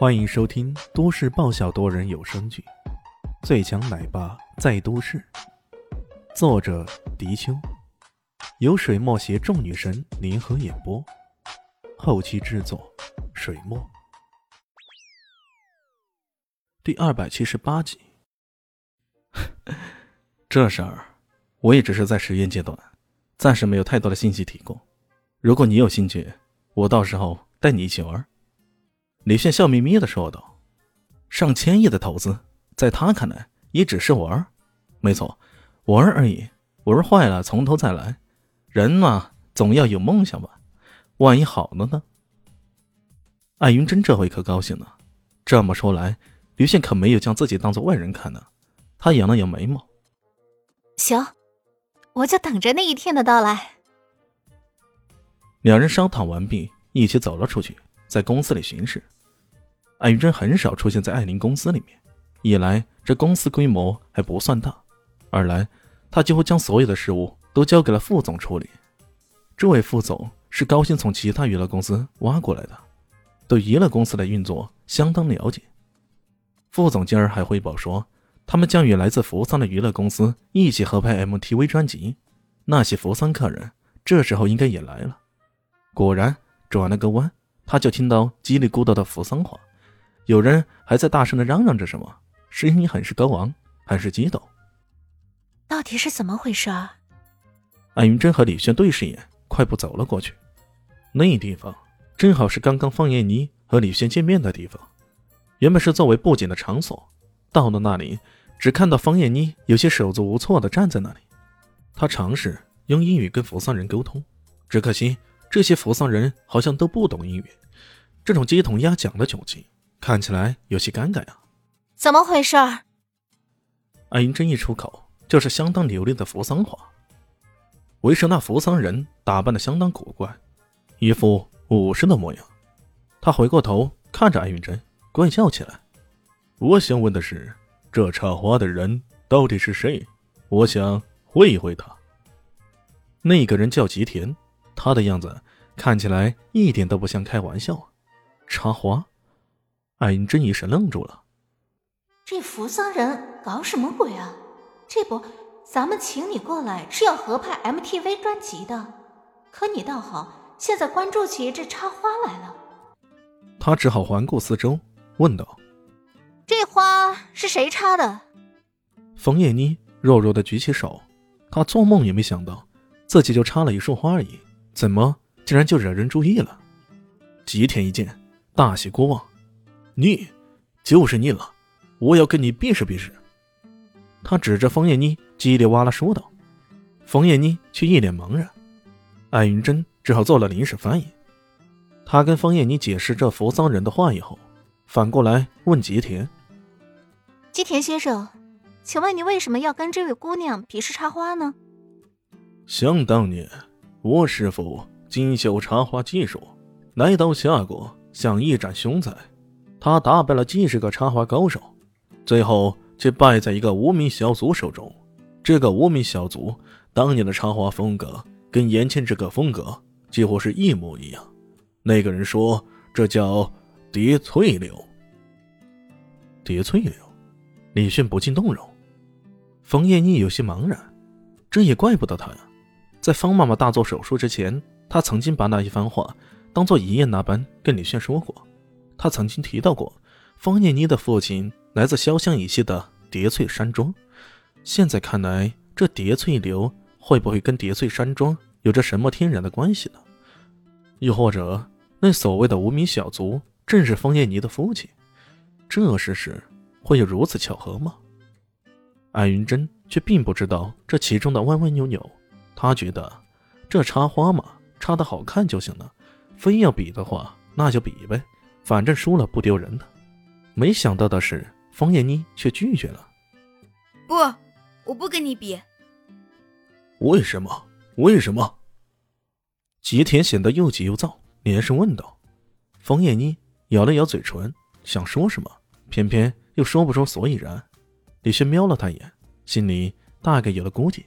欢迎收听都市爆笑多人有声剧《最强奶爸在都市》，作者：迪秋，由水墨携众女神联合演播，后期制作：水墨。第二百七十八集。这事儿，我也只是在实验阶段，暂时没有太多的信息提供。如果你有兴趣，我到时候带你一起玩。李炫笑眯眯的说道：“上千亿的投资，在他看来也只是玩没错，玩而已。玩坏了，从头再来。人嘛，总要有梦想吧？万一好了呢？”艾云珍这回可高兴了。这么说来，李炫可没有将自己当做外人看呢。他扬了扬眉毛：“行，我就等着那一天的到来。”两人商讨完毕，一起走了出去，在公司里巡视。艾云珍很少出现在艾琳公司里面，一来这公司规模还不算大，二来他几乎将所有的事务都交给了副总处理。这位副总是高薪从其他娱乐公司挖过来的，对娱乐公司的运作相当了解。副总今儿还汇报说，他们将与来自扶桑的娱乐公司一起合拍 MTV 专辑，那些扶桑客人这时候应该也来了。果然转了个弯，他就听到叽里咕噜的扶桑话，有人还在大声的嚷嚷着什么，声音很是高昂，很是激动。到底是怎么回事？安云珍和李轩对视一眼，快步走了过去。那地方正好是刚刚方艳妮和李轩见面的地方，原本是作为布景的场所。到了那里，只看到方艳妮有些手足无措的站在那里。她尝试用英语跟扶桑人沟通，只可惜。这些扶桑人好像都不懂英语，这种鸡同鸭讲的窘境看起来有些尴尬呀。怎么回事？安云真一出口就是相当流利的扶桑话。为首那扶桑人打扮的相当古怪，一副武士的模样。他回过头看着安云真，怪笑起来：“我想问的是，这插花的人到底是谁？我想会一会他。”那个人叫吉田。他的样子看起来一点都不像开玩笑啊！插花，艾因真一时愣住了。这扶桑人搞什么鬼啊？这不，咱们请你过来是要合拍 MTV 专辑的，可你倒好，现在关注起这插花来了。他只好环顾四周，问道：“这花是谁插的？”冯叶妮弱弱的举起手，她做梦也没想到自己就插了一束花而已。怎么竟然就惹人注意了？吉田一见，大喜过望，你就是你了，我要跟你比试比试。他指着方艳妮，叽里哇啦说道。冯艳妮却一脸茫然。艾云珍只好做了临时翻译。他跟方艳妮解释这扶桑人的话以后，反过来问吉田：“吉田先生，请问你为什么要跟这位姑娘比试插花呢？”想当年。我师傅精修插花技术，来到夏国想一展雄才，他打败了几十个插花高手，最后却败在一个无名小卒手中。这个无名小卒当年的插花风格跟眼前这个风格几乎是一模一样。那个人说这叫叠翠柳。叠翠柳，李迅不禁动容。冯艳妮有些茫然，这也怪不得他呀。在方妈妈大做手术之前，他曾经把那一番话当做遗言那般跟李炫说过。他曾经提到过，方念妮的父亲来自潇湘以西的叠翠山庄。现在看来，这叠翠流会不会跟叠翠山庄有着什么天然的关系呢？又或者，那所谓的无名小卒正是方念妮的父亲？这事实会有如此巧合吗？艾云珍却并不知道这其中的弯弯扭扭。他觉得，这插花嘛，插的好看就行了。非要比的话，那就比呗，反正输了不丢人的。没想到的是，方艳妮却拒绝了。不，我不跟你比。为什么？为什么？吉田显得又急又躁，连声问道。方艳妮咬了咬嘴唇，想说什么，偏偏又说不出所以然。李轩瞄了他一眼，心里大概有了估计。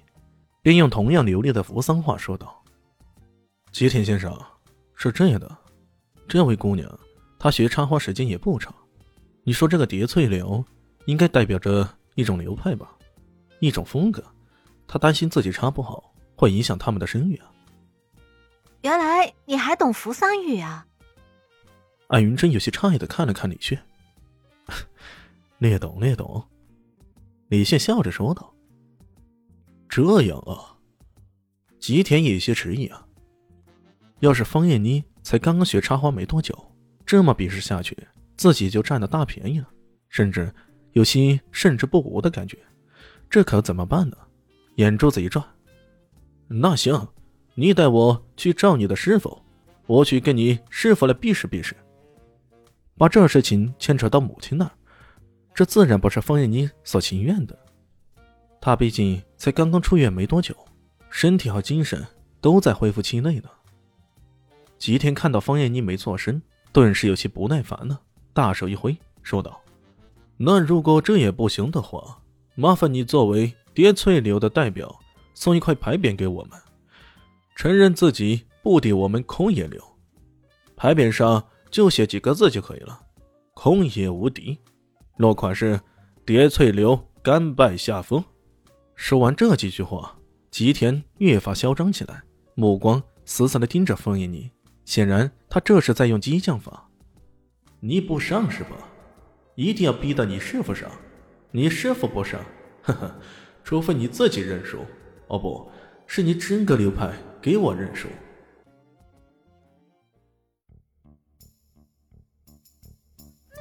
便用同样流利的扶桑话说道：“吉田先生，是这样的，这位姑娘她学插花时间也不长，你说这个叠翠流，应该代表着一种流派吧，一种风格。她担心自己插不好，会影响他们的声誉啊。原来你还懂扶桑语啊？艾云珍有些诧异的看了看李炫，略懂略懂。李现笑着说道：“这样啊。”吉田有些迟疑啊。要是方艳妮才刚刚学插花没多久，这么比试下去，自己就占了大便宜了，甚至有些胜之不武的感觉，这可怎么办呢？眼珠子一转，那行，你带我去找你的师傅，我去跟你师傅来比试比试。把这事情牵扯到母亲那儿，这自然不是方艳妮所情愿的。他毕竟才刚刚出院没多久，身体和精神都在恢复期内呢。吉田看到方艳妮没做声，顿时有些不耐烦了，大手一挥，说道：“那如果这也不行的话，麻烦你作为……”叠翠流的代表送一块牌匾给我们，承认自己不敌我们空野流。牌匾上就写几个字就可以了：“空野无敌。”落款是“叠翠流甘拜下风”。说完这几句话，吉田越发嚣张起来，目光死死地盯着风野妮，显然他这是在用激将法。你不上是吧？一定要逼到你师傅上，你师傅不上，呵呵。除非你自己认输，哦，不是你真个流派给我认输。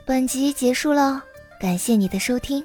本集结束了，感谢你的收听，